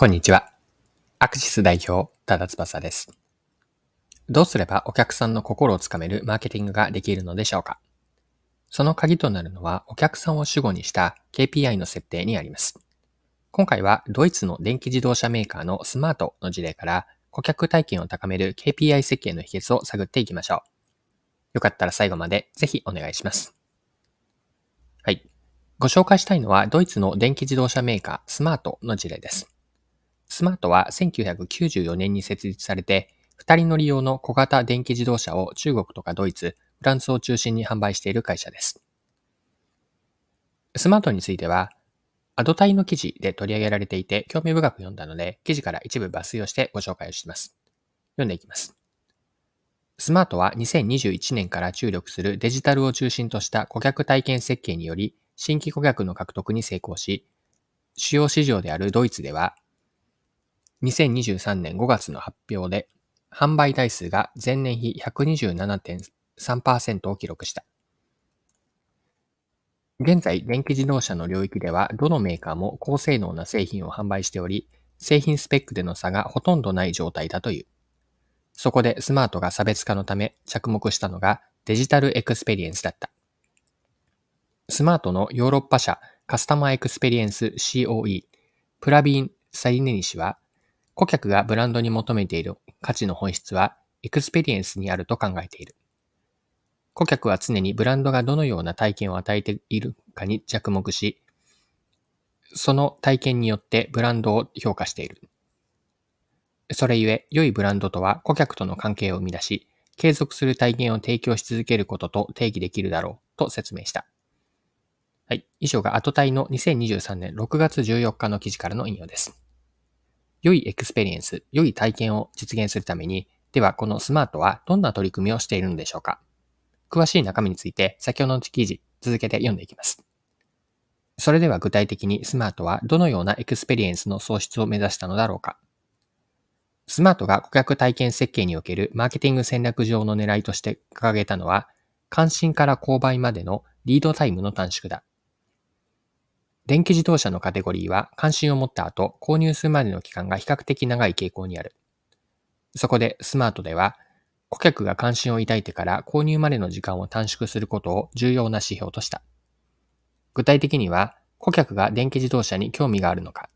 こんにちは。アクシス代表、多田翼です。どうすればお客さんの心をつかめるマーケティングができるのでしょうか？その鍵となるのはお客さんを主語にした KPI の設定にあります。今回はドイツの電気自動車メーカーのスマートの事例から顧客体験を高める KPI 設計の秘訣を探っていきましょう。よかったら最後までぜひお願いします。はい。ご紹介したいのはドイツの電気自動車メーカースマートの事例です。スマートは1994年に設立されて、二人乗り用の小型電気自動車を中国とかドイツ、フランスを中心に販売している会社です。スマートについては、アドタイの記事で取り上げられていて興味深く読んだので、記事から一部抜粋をしてご紹介をします。読んでいきます。スマートは2021年から注力するデジタルを中心とした顧客体験設計により、新規顧客の獲得に成功し、主要市場であるドイツでは2023年5月の発表で、販売台数が前年比127.3%を記録した。現在、電気自動車の領域では、どのメーカーも高性能な製品を販売しており、製品スペックでの差がほとんどない状態だという。そこでスマートが差別化のため着目したのがデジタルエクスペリエンスだった。スマートのヨーロッパ社カスタマーエクスペリエンス COE プラビン・サリネニ氏は顧客がブランドに求めている価値の本質はエクスペリエンスにあると考えている。顧客は常にブランドがどのような体験を与えているかに着目し、その体験によってブランドを評価している。それゆえ、良いブランドとは顧客との関係を生み出し、継続する体験を提供し続けることと定義できるだろうと説明した。はい。以上が後イの2023年6月14日の記事からの引用です。良いエクスペリエンス、良い体験を実現するために、ではこのスマートはどんな取り組みをしているのでしょうか？詳しい中身について先ほどの記事続けて読んでいきます。それでは具体的にスマートはどのようなエクスペリエンスの創出を目指したのだろうか？スマートが顧客体験設計におけるマーケティング戦略上の狙いとして掲げたのは、関心から購買までのリードタイムの短縮だ。電気自動車のカテゴリーは関心を持った後、購入するまでの期間が比較的長い傾向にある。そこでスマートでは、顧客が関心を抱いてから購入までの時間を短縮することを重要な指標とした。具体的には、顧客が電気自動車に興味があるのか、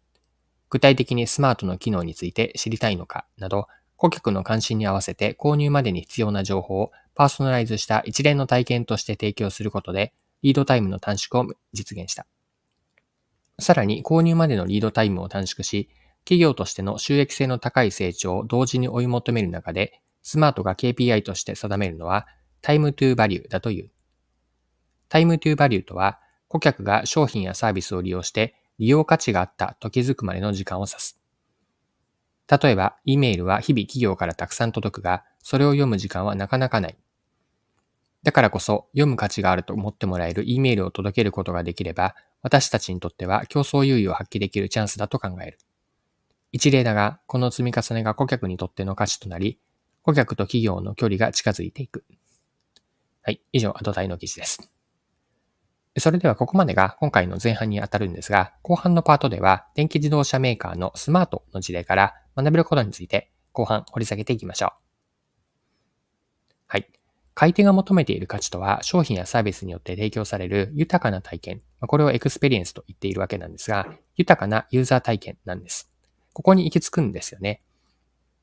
具体的にスマートの機能について知りたいのかなど、顧客の関心に合わせて購入までに必要な情報をパーソナライズした一連の体験として提供することで、リードタイムの短縮を実現した。さらに購入までのリードタイムを短縮し、企業としての収益性の高い成長を同時に追い求める中で、スマートが KPI として定めるのは、タイムトゥーバリューだという。タイムトゥーバリューとは、顧客が商品やサービスを利用して利用価値があったと気づくまでの時間を指す。例えば、E メールは日々企業からたくさん届くが、それを読む時間はなかなかない。だからこそ、読む価値があると思ってもらえる E メールを届けることができれば、私たちにとっては競争優位を発揮できるチャンスだと考える。一例だが、この積み重ねが顧客にとっての価値となり、顧客と企業の距離が近づいていく。はい。以上、アドタイの記事です。それではここまでが今回の前半にあたるんですが、後半のパートでは電気自動車メーカーのスマートの事例から学べることについて後半掘り下げていきましょう。はい。買い手が求めている価値とは、商品やサービスによって提供される豊かな体験。これをエクスペリエンスと言っているわけなんですが、豊かなユーザー体験なんです。ここに行き着くんですよね。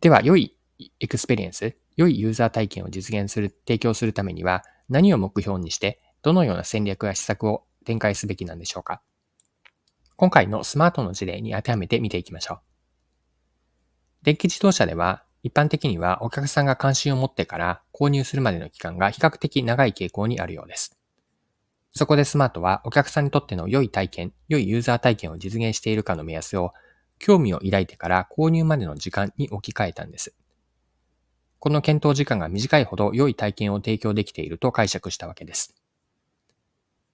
では、良いエクスペリエンス、良いユーザー体験を実現する、提供するためには、何を目標にして、どのような戦略や施策を展開すべきなんでしょうか。今回のスマートの事例に当てはめて見ていきましょう。電気自動車では、一般的にはお客さんが関心を持ってから購入するまでの期間が比較的長い傾向にあるようです。そこでスマートはお客さんにとっての良い体験、良いユーザー体験を実現しているかの目安を興味を抱いてから購入までの時間に置き換えたんです。この検討時間が短いほど良い体験を提供できていると解釈したわけです。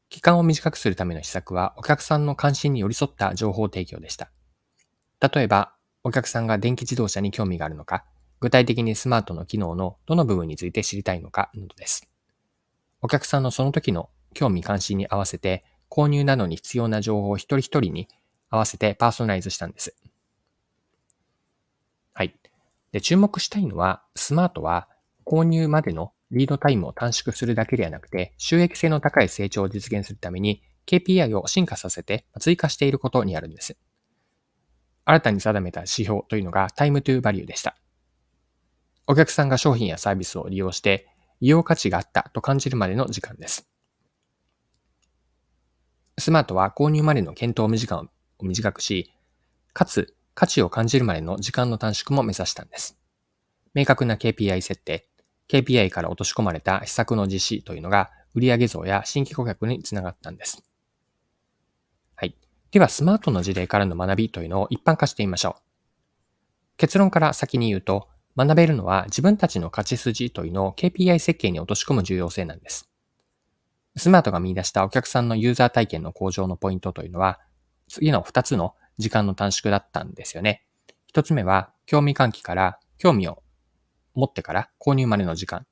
期間を短くするための施策はお客さんの関心に寄り添った情報提供でした。例えば、お客さんが電気自動車に興味があるのか、具体的にスマートの機能のどの部分について知りたいのかなどです。お客さんのその時の興味関心に合わせて購入などに必要な情報を一人一人に合わせてパーソナライズしたんです。はい。で、注目したいのは、スマートは購入までのリードタイムを短縮するだけではなくて、収益性の高い成長を実現するために KPI を進化させて追加していることにあるんです。新たに定めた指標というのがタイムトゥーバリューでした。お客さんが商品やサービスを利用して利用価値があったと感じるまでの時間です。スマートは購入までの検討時間を短くし、かつ価値を感じるまでの時間の短縮も目指したんです。明確な KPI 設定、KPI から落とし込まれた施策の実施というのが売上増や新規顧客につながったんです。はい。では、スマートの事例からの学びというのを一般化してみましょう。結論から先に言うと、学べるのは自分たちの勝ち筋というのを KPI 設計に落とし込む重要性なんです。スマートが見出したお客さんのユーザー体験の向上のポイントというのは、次の2つの時間の短縮だったんですよね。1つ目は、興味喚起から興味を持ってから購入までの時間。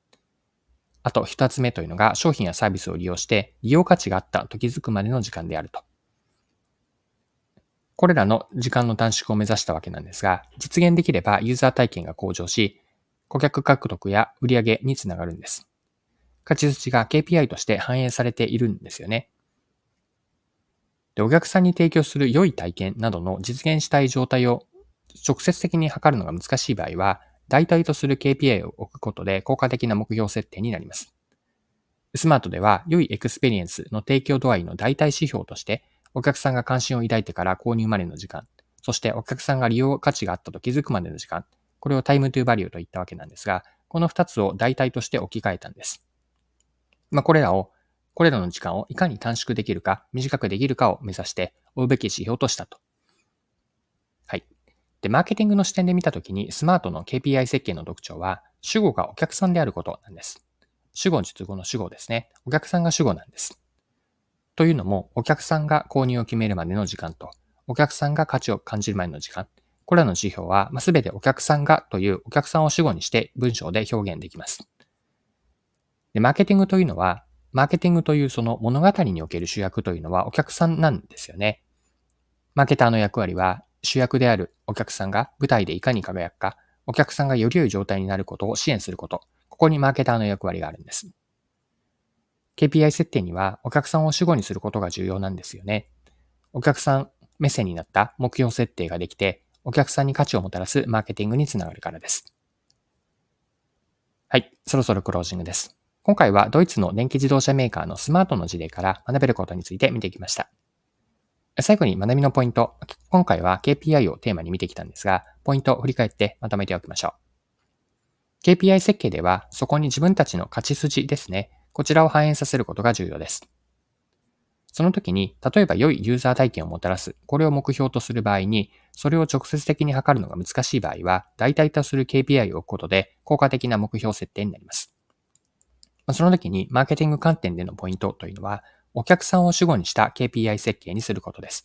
あと2つ目というのが商品やサービスを利用して利用価値があったと気づくまでの時間であると。これらの時間の短縮を目指したわけなんですが、実現できればユーザー体験が向上し、顧客獲得や売上につながるんです。勝ち筋が KPI として反映されているんですよね。で、お客さんに提供する良い体験などの実現したい状態を直接的に測るのが難しい場合は、代替とする KPI を置くことで効果的な目標設定になります。スマートでは、良いエクスペリエンスの提供度合いの代替指標として、お客さんが関心を抱いてから購入までの時間、そしてお客さんが利用価値があったと気づくまでの時間、これをタイムトゥーバリューと言ったわけなんですが、この二つを代替として置き換えたんです。まあ、これらを、これらの時間をいかに短縮できるか、短くできるかを目指して追うべき指標としたと。はい。で、マーケティングの視点で見たときに、スマートの KPI 設計の特徴は、主語がお客さんであることなんです。主語述語の主語ですね。お客さんが主語なんです。というのも、お客さんが購入を決めるまでの時間と、お客さんが価値を感じるまでの時間。これらの指標は、すべてお客さんがというお客さんを主語にして文章で表現できます。で、マーケティングというのは、マーケティングというその物語における主役というのはお客さんなんですよね。マーケターの役割は、主役であるお客さんが舞台でいかに輝くか、お客さんがより良い状態になることを支援すること。ここにマーケターの役割があるんです。KPI 設定にはお客さんを主語にすることが重要なんですよね。お客さん目線になった目標設定ができて、お客さんに価値をもたらすマーケティングにつながるからです。はい、そろそろクロージングです。今回はドイツの電気自動車メーカーのスマートの事例から学べることについて見てきました。最後に学びのポイント。今回は KPI をテーマに見てきたんですが、ポイントを振り返ってまとめておきましょう。KPI 設計では、そこに自分たちの勝ち筋ですね。こちらを反映させることが重要です。その時に、例えば良いユーザー体験をもたらす、これを目標とする場合に、それを直接的に測るのが難しい場合は、代替とする KPI を置くことで、効果的な目標設定になります。その時に、マーケティング観点でのポイントというのは、お客さんを主語にした KPI 設計にすることです。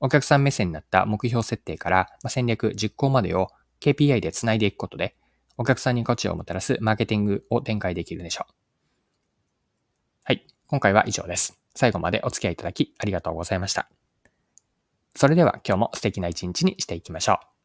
お客さん目線になった目標設定から戦略、実行までを KPI で繋いでいくことで、お客さんに価値をもたらすマーケティングを展開できるでしょう。はい。今回は以上です。最後までお付き合いいただきありがとうございました。それでは今日も素敵な一日にしていきましょう。